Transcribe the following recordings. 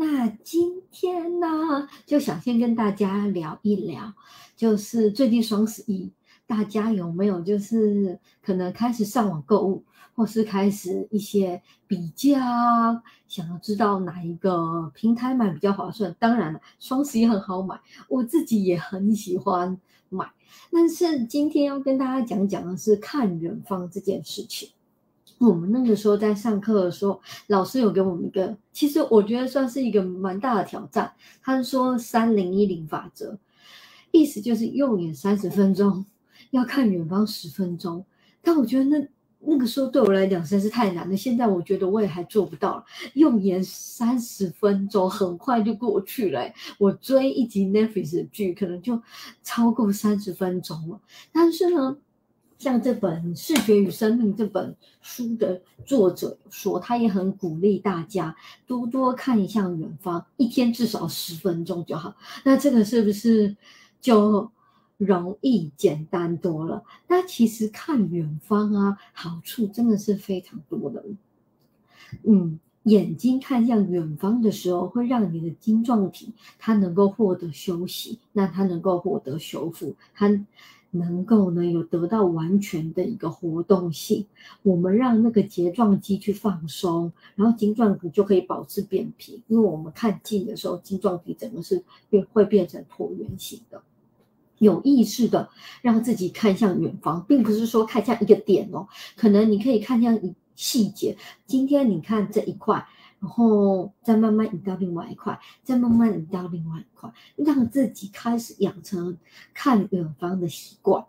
那今天呢，就想先跟大家聊一聊，就是最近双十一，大家有没有就是可能开始上网购物，或是开始一些比较，想要知道哪一个平台买比较划算？当然了，双十一很好买，我自己也很喜欢买。但是今天要跟大家讲讲的是看远方这件事情。我们那个时候在上课的时候，老师有给我们一个，其实我觉得算是一个蛮大的挑战。他说三零一零法则，意思就是用眼三十分钟，要看远方十分钟。但我觉得那那个时候对我来讲实在是太难了。现在我觉得我也还做不到，用眼三十分钟很快就过去了。我追一集 Netflix 的剧可能就超过三十分钟了，但是呢。像这本《视觉与生命》这本书的作者说，他也很鼓励大家多多看向远方，一天至少十分钟就好。那这个是不是就容易简单多了？那其实看远方啊，好处真的是非常多的。嗯，眼睛看向远方的时候，会让你的晶状体它能够获得休息，那它能够获得修复，它。能够呢有得到完全的一个活动性，我们让那个睫状肌去放松，然后晶状体就可以保持扁平。因为我们看近的时候，晶状体整个是变会变成椭圆形的。有意识的让自己看向远方，并不是说看向一个点哦，可能你可以看向一细节。今天你看这一块。然后再慢慢移到另外一块，再慢慢移到另外一块，让自己开始养成看远方的习惯。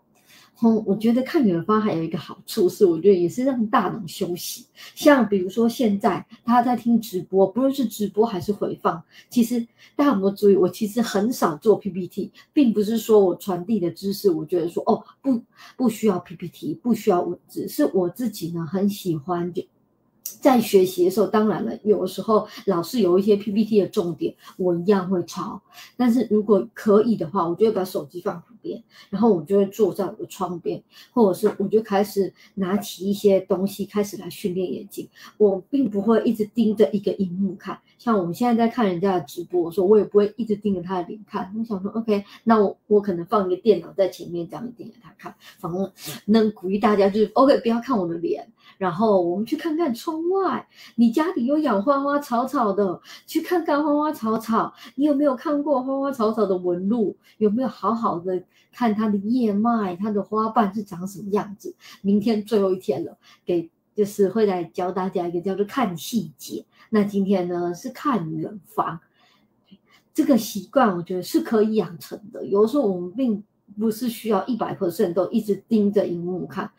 哦，我觉得看远方还有一个好处是，我觉得也是让大脑休息。像比如说现在大家在听直播，不论是直播还是回放，其实大家有没有注意？我其实很少做 PPT，并不是说我传递的知识，我觉得说哦不不需要 PPT，不需要文字，是我自己呢很喜欢就。在学习的时候，当然了，有的时候老师有一些 PPT 的重点，我一样会抄。但是如果可以的话，我就会把手机放旁边，然后我就会坐在我的窗边，或者是我就开始拿起一些东西，开始来训练眼睛。我并不会一直盯着一个荧幕看，像我们现在在看人家的直播的时候，我也不会一直盯着他的脸看。我想说，OK，那我我可能放一个电脑在前面，这样盯着他看。反正能鼓励大家就是 OK，不要看我的脸。然后我们去看看窗外，你家里有养花花草草的，去看看花花草草。你有没有看过花花草草的纹路？有没有好好的看它的叶脉，它的花瓣是长什么样子？明天最后一天了，给就是会来教大家一个叫做看细节。那今天呢是看远方，这个习惯我觉得是可以养成的。有时候我们并不是需要一百 percent 都一直盯着荧幕看。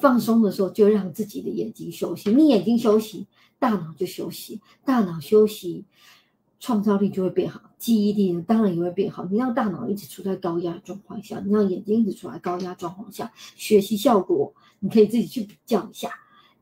放松的时候，就让自己的眼睛休息。你眼睛休息，大脑就休息。大脑休息，创造力就会变好，记忆力，当然也会变好。你让大脑一直处在高压状况下，你让眼睛一直处在高压状况下，学习效果，你可以自己去比较一下，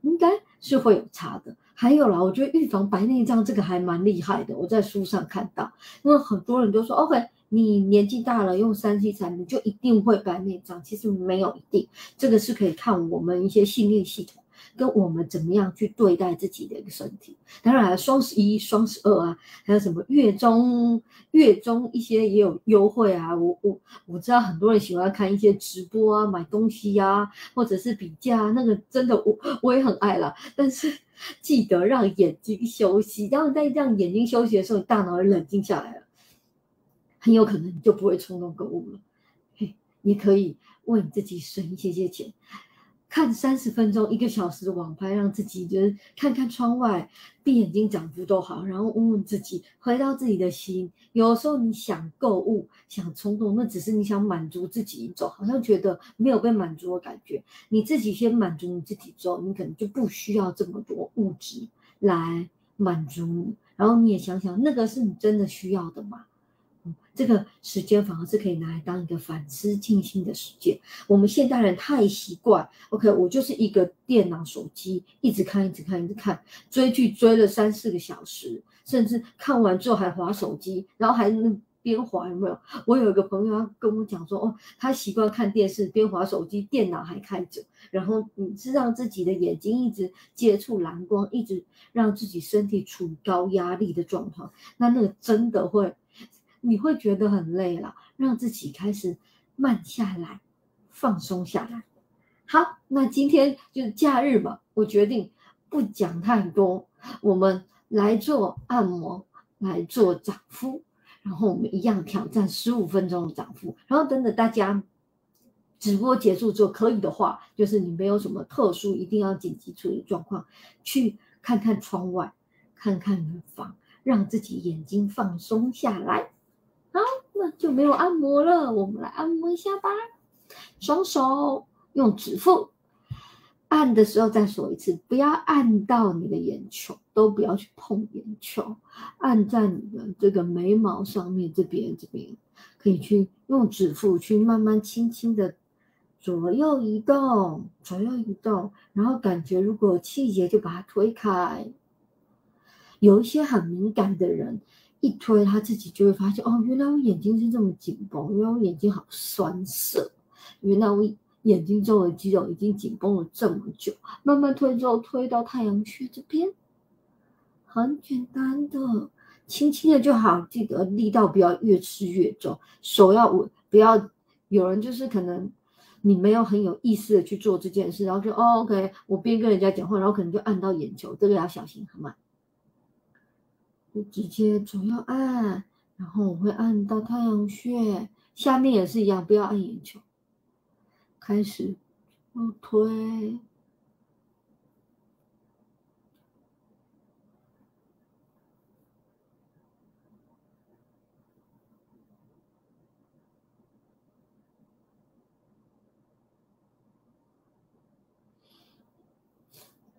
应该是会有差的。还有啦，我觉得预防白内障这个还蛮厉害的，我在书上看到，因为很多人都说，OK。你年纪大了，用三 C 产品就一定会白内障？其实没有一定，这个是可以看我们一些训练系统跟我们怎么样去对待自己的一个身体。当然，双十一、双十二啊，还有什么月中、月中一些也有优惠啊。我我我知道很多人喜欢看一些直播啊，买东西呀，或者是比价，那个真的我我也很爱了。但是记得让眼睛休息，然后在让眼睛休息的时候，你大脑会冷静下来了。很有可能你就不会冲动购物了，嘿，你可以为你自己省一些些钱，看三十分钟、一个小时的网拍，让自己就是看看窗外，闭眼睛讲幅都好，然后问问自己，回到自己的心。有时候你想购物、想冲动，那只是你想满足自己一种，好像觉得没有被满足的感觉。你自己先满足你自己之后，你可能就不需要这么多物质来满足你。然后你也想想，那个是你真的需要的吗？这个时间反而是可以拿来当一个反思静心的时间。我们现代人太习惯，OK，我就是一个电脑、手机，一直看、一直看、一直看，追剧追了三四个小时，甚至看完之后还划手机，然后还边边滑有没有？我有一个朋友他跟我讲说，哦，他习惯看电视边滑手机，电脑还开着，然后你是让自己的眼睛一直接触蓝光，一直让自己身体处于高压力的状况，那那个真的会，你会觉得很累了，让自己开始慢下来，放松下来。好，那今天就是假日嘛，我决定不讲太多，我们来做按摩。来做涨幅，然后我们一样挑战十五分钟的涨幅，然后等等大家直播结束之后，可以的话，就是你没有什么特殊一定要紧急处理状况，去看看窗外，看看远方，让自己眼睛放松下来。好，那就没有按摩了，我们来按摩一下吧，双手用指腹。按的时候再说一次，不要按到你的眼球，都不要去碰眼球，按在你的这个眉毛上面这边这边，可以去用指腹去慢慢轻轻的左右移动，左右移动，然后感觉如果气结就把它推开。有一些很敏感的人，一推他自己就会发现，哦，原来我眼睛是这么紧绷，原来我眼睛好酸涩，原来我。眼睛周围肌肉已经紧绷了这么久，慢慢推之后推到太阳穴这边，很简单的，轻轻的就好。记得力道不要越吃越重，手要稳，不要有人就是可能你没有很有意识的去做这件事，然后就哦 OK，我边跟人家讲话，然后可能就按到眼球，这个要小心，好吗？就直接左右按，然后我会按到太阳穴下面也是一样，不要按眼球。开始，后推，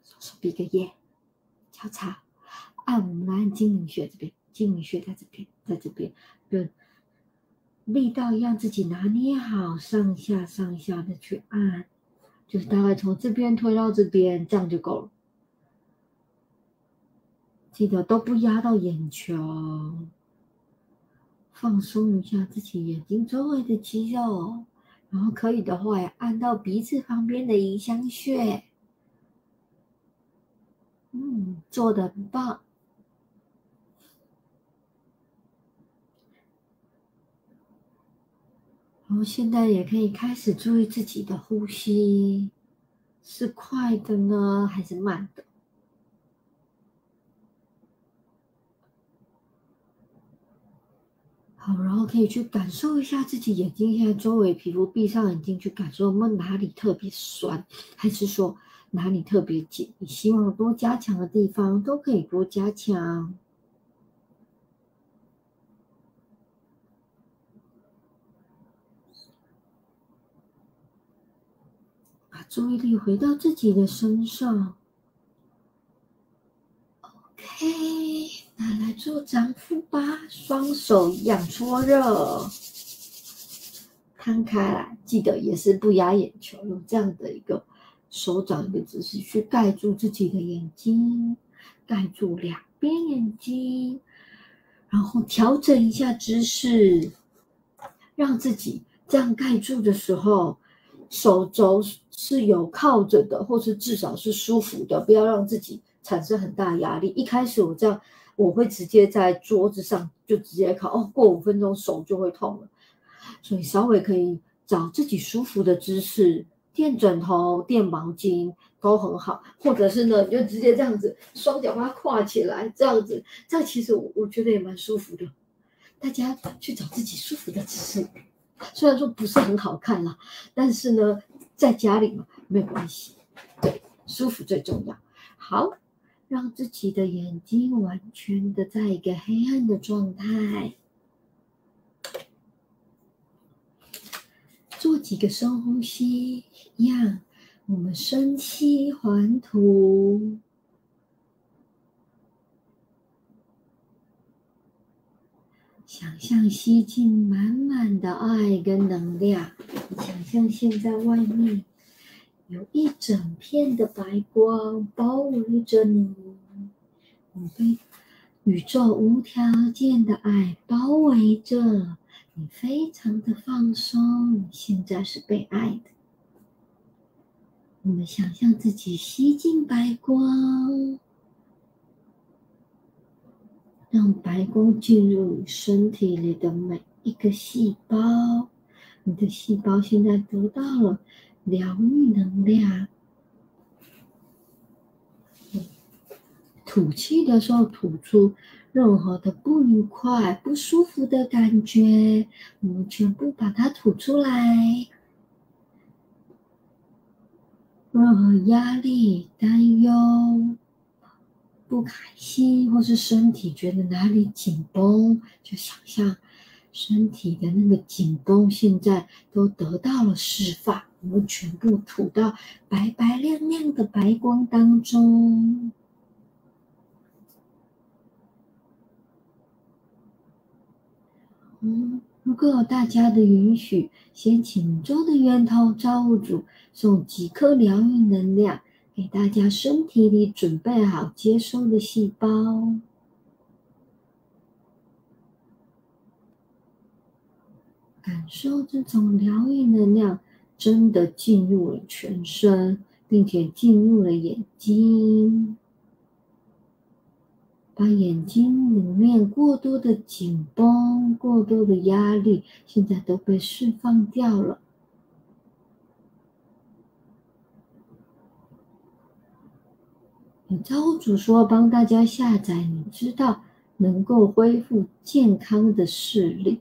双手比个耶，交叉，按我们来按睛明穴这边，睛明穴在这边，在这边，对。力道一样，自己拿捏好，上下上下的去按，就是大概从这边推到这边，这样就够了。记得都不压到眼球，放松一下自己眼睛周围的肌肉，然后可以的话，按到鼻子旁边的迎香穴。嗯，做的很棒。然后现在也可以开始注意自己的呼吸，是快的呢，还是慢的？好，然后可以去感受一下自己眼睛现在周围皮肤，闭上眼睛去感受，有没有哪里特别酸，还是说哪里特别紧？你希望多加强的地方，都可以多加强。注意力回到自己的身上。OK，那来做掌腹吧，双手一样搓热，摊开来，记得也是不压眼球，用这样的一个手掌一个姿势去盖住自己的眼睛，盖住两边眼睛，然后调整一下姿势，让自己这样盖住的时候，手肘。是有靠着的，或是至少是舒服的，不要让自己产生很大压力。一开始我这样，我会直接在桌子上就直接靠，哦，过五分钟手就会痛了。所以稍微可以找自己舒服的姿势，垫枕头、垫毛巾都很好，或者是呢，你就直接这样子，双脚把它跨起来，这样子，这样其实我我觉得也蛮舒服的。大家去找自己舒服的姿势，虽然说不是很好看啦，但是呢。在家里嘛，没有关系，对，舒服最重要。好，让自己的眼睛完全的在一个黑暗的状态，做几个深呼吸，一样，我们深吸还吐。想象吸进满满的爱跟能量，想象现在外面有一整片的白光包围着你，你被宇宙无条件的爱包围着你，非常的放松。你现在是被爱的。我们想象自己吸进白光，让白光进入你身体里的每一个细胞。你的细胞现在得到了疗愈能量。吐气的时候，吐出任何的不愉快、不舒服的感觉，我们全部把它吐出来。任何压力、担忧、不开心，或是身体觉得哪里紧绷，就想象身体的那个紧绷现在都得到了释放。我们全部吐到白白亮亮的白光当中。嗯，如果有大家的允许，先请周的源头造物主送几颗疗愈能量给大家身体里准备好接收的细胞，感受这种疗愈能量真的进入了全身，并且进入了眼睛。把眼睛里面过多的紧绷、过多的压力，现在都被释放掉了。你造物主说帮大家下载，你知道能够恢复健康的视力，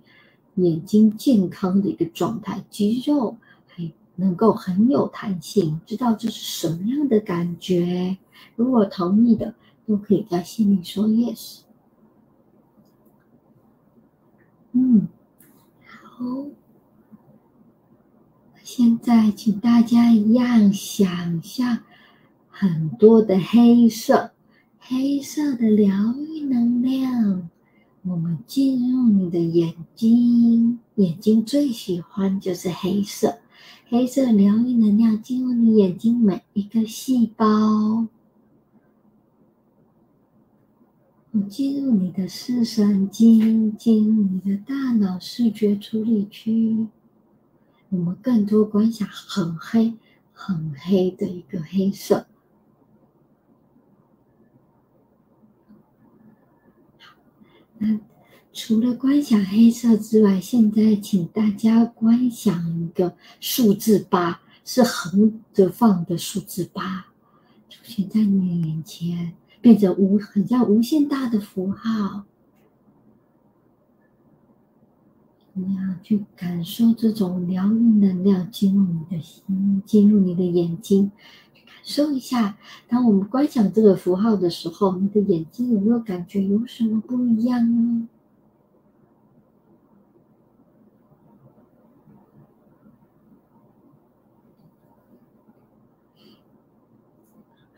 眼睛健康的一个状态，肌肉还能够很有弹性，知道这是什么样的感觉？如果同意的。都可以在心里说 yes。嗯，好。现在请大家一样想象很多的黑色，黑色的疗愈能量。我们进入你的眼睛，眼睛最喜欢就是黑色，黑色疗愈能量进入你眼睛每一个细胞。进入你的视神经，进入你的大脑视觉处理区。我们更多观想很黑、很黑的一个黑色。那除了观想黑色之外，现在请大家观想一个数字八，是横着放的数字八，出现在你眼前。变成无很像无限大的符号，你要去感受这种疗愈能量进入你的心，进入你的眼睛，受一下。当我们观想这个符号的时候，你的眼睛有没有感觉有什么不一样呢？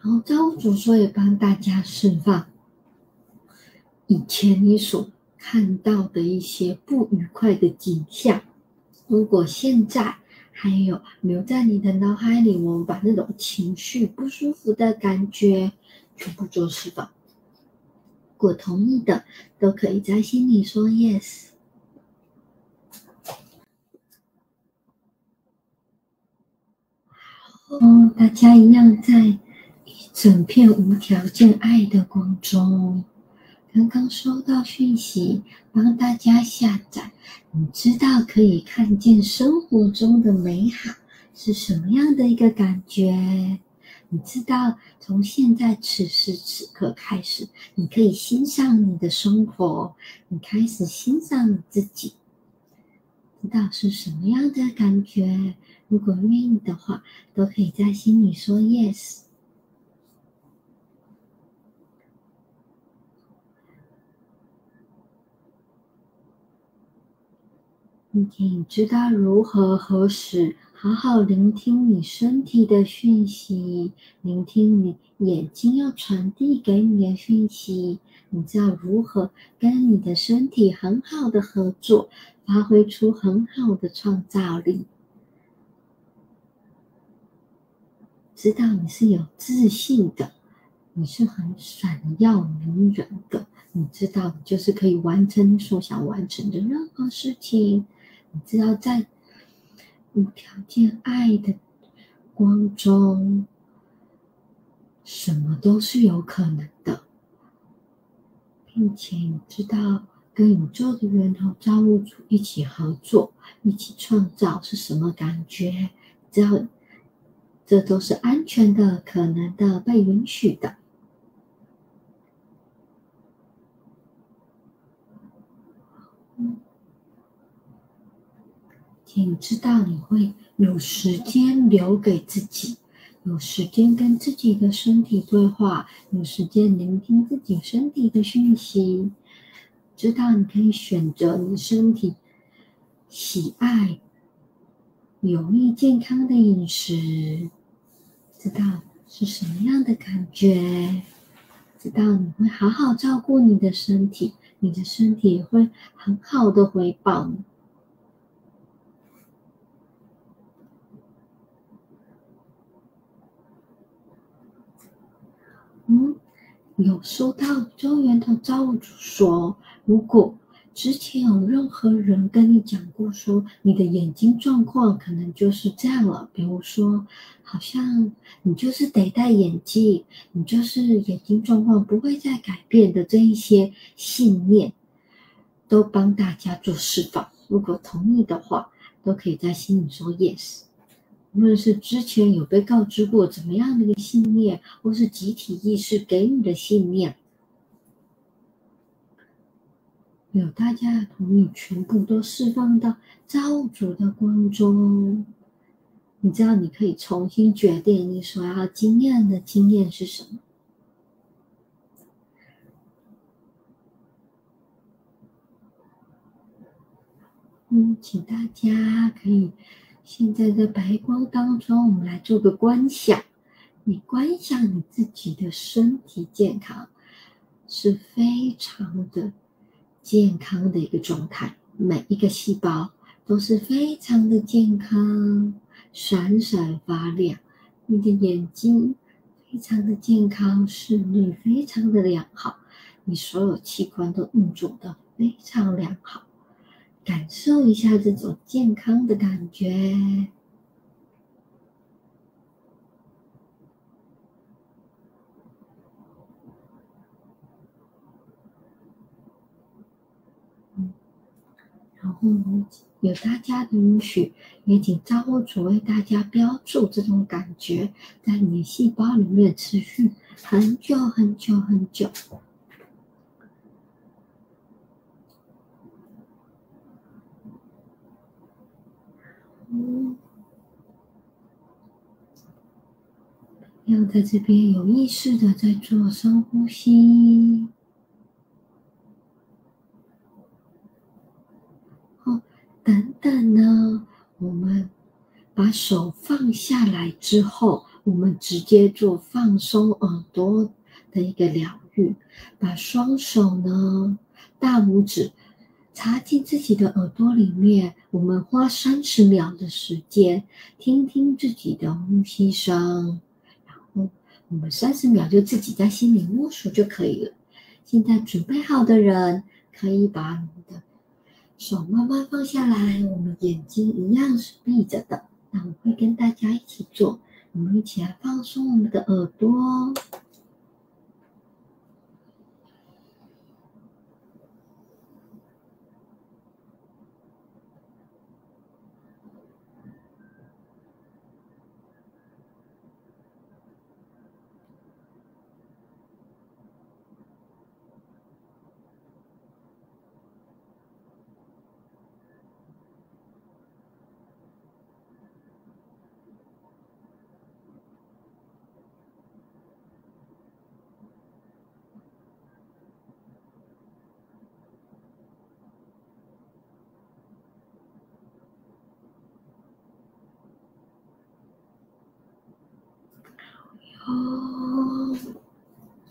然后造物主说也帮大家释放以前你所看到的一些不愉快的景象。如果现在还有留在你的脑海里，我们把那种情绪不舒服的感觉全部做释放。如果同意的，都可以在心里说 yes。好，大家一样在一。整片无条件爱的光中，刚刚收到讯息，帮大家下载。你知道可以看见生活中的美好是什么样的一个感觉？你知道从现在此时此刻开始，你可以欣赏你的生活，你开始欣赏你自己，知道是什么样的感觉？如果愿意的话，都可以在心里说 yes。你知道如何何时好好聆听你身体的讯息，聆听你眼睛要传递给你的讯息。你知道如何跟你的身体很好的合作，发挥出很好的创造力。知道你是有自信的，你是很闪耀迷人的，你知道，你就是可以完成你所想完成的任何事情。你知道，在无条件爱的光中，什么都是有可能的，并且你知道，跟宇宙的源头造物主一起合作、一起创造是什么感觉？只要这都是安全的、可能的、被允许的。请知道你会有时间留给自己，有时间跟自己的身体对话，有时间聆听自己身体的讯息。知道你可以选择你身体喜爱、有益、健康的饮食，知道是什么样的感觉，知道你会好好照顾你的身体，你的身体会很好的回报你。嗯，有收到周源的造物主说，如果之前有任何人跟你讲过说你的眼睛状况可能就是这样了，比如说好像你就是得戴眼镜，你就是眼睛状况不会再改变的这一些信念，都帮大家做释放。如果同意的话，都可以在心里说 yes。无论是之前有被告知过怎么样的一个信念，或是集体意识给你的信念，有大家的同意，全部都释放到造物主的光中。你知道，你可以重新决定你所要经验的经验是什么。嗯，请大家可以。现在在白光当中，我们来做个观想。你观想你自己的身体健康，是非常的健康的一个状态，每一个细胞都是非常的健康，闪闪发亮。你的眼睛非常的健康，视力非常的良好，你所有器官都运作的非常良好。感受一下这种健康的感觉。然后有大家的允许，也请照顾主为大家标注这种感觉，在你细胞里面持续很久很久很久。嗯要在这边有意识的在做深呼吸。哦，等等呢，我们把手放下来之后，我们直接做放松耳朵的一个疗愈。把双手呢，大拇指插进自己的耳朵里面，我们花三十秒的时间，听听自己的呼吸声。然后我们三十秒就自己在心里默数就可以了。现在准备好的人，可以把你的手慢慢放下来。我们眼睛一样是闭着的。那我会跟大家一起做，我们一起来放松我们的耳朵。哦，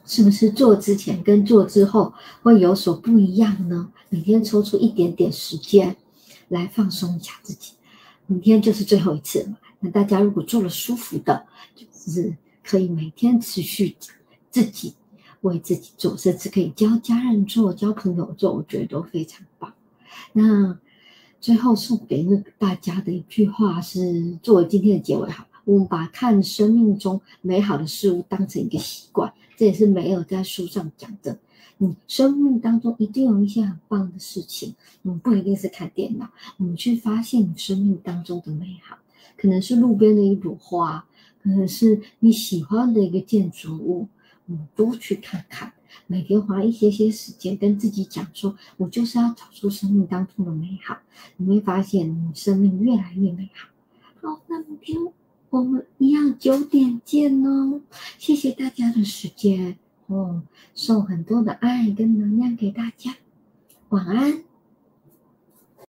是不是做之前跟做之后会有所不一样呢？每天抽出一点点时间来放松一下自己。明天就是最后一次了，那大家如果做了舒服的，就是可以每天持续自己为自己做，甚至可以教家人做、教朋友做，我觉得都非常棒。那最后送给那大家的一句话是作为今天的结尾哈，我们把看生命中美好的事物当成一个习惯，这也是没有在书上讲的。你生命当中一定有一些很棒的事情，嗯，不一定是看电脑，我们去发现你生命当中的美好，可能是路边的一朵花，可能是你喜欢的一个建筑物，嗯，多去看看，每天花一些些时间跟自己讲说，我就是要找出生命当中的美好，你会发现你生命越来越美好。好，那明天我们一样九点见哦，谢谢大家的时间。哦，送很多的爱跟能量给大家，晚安。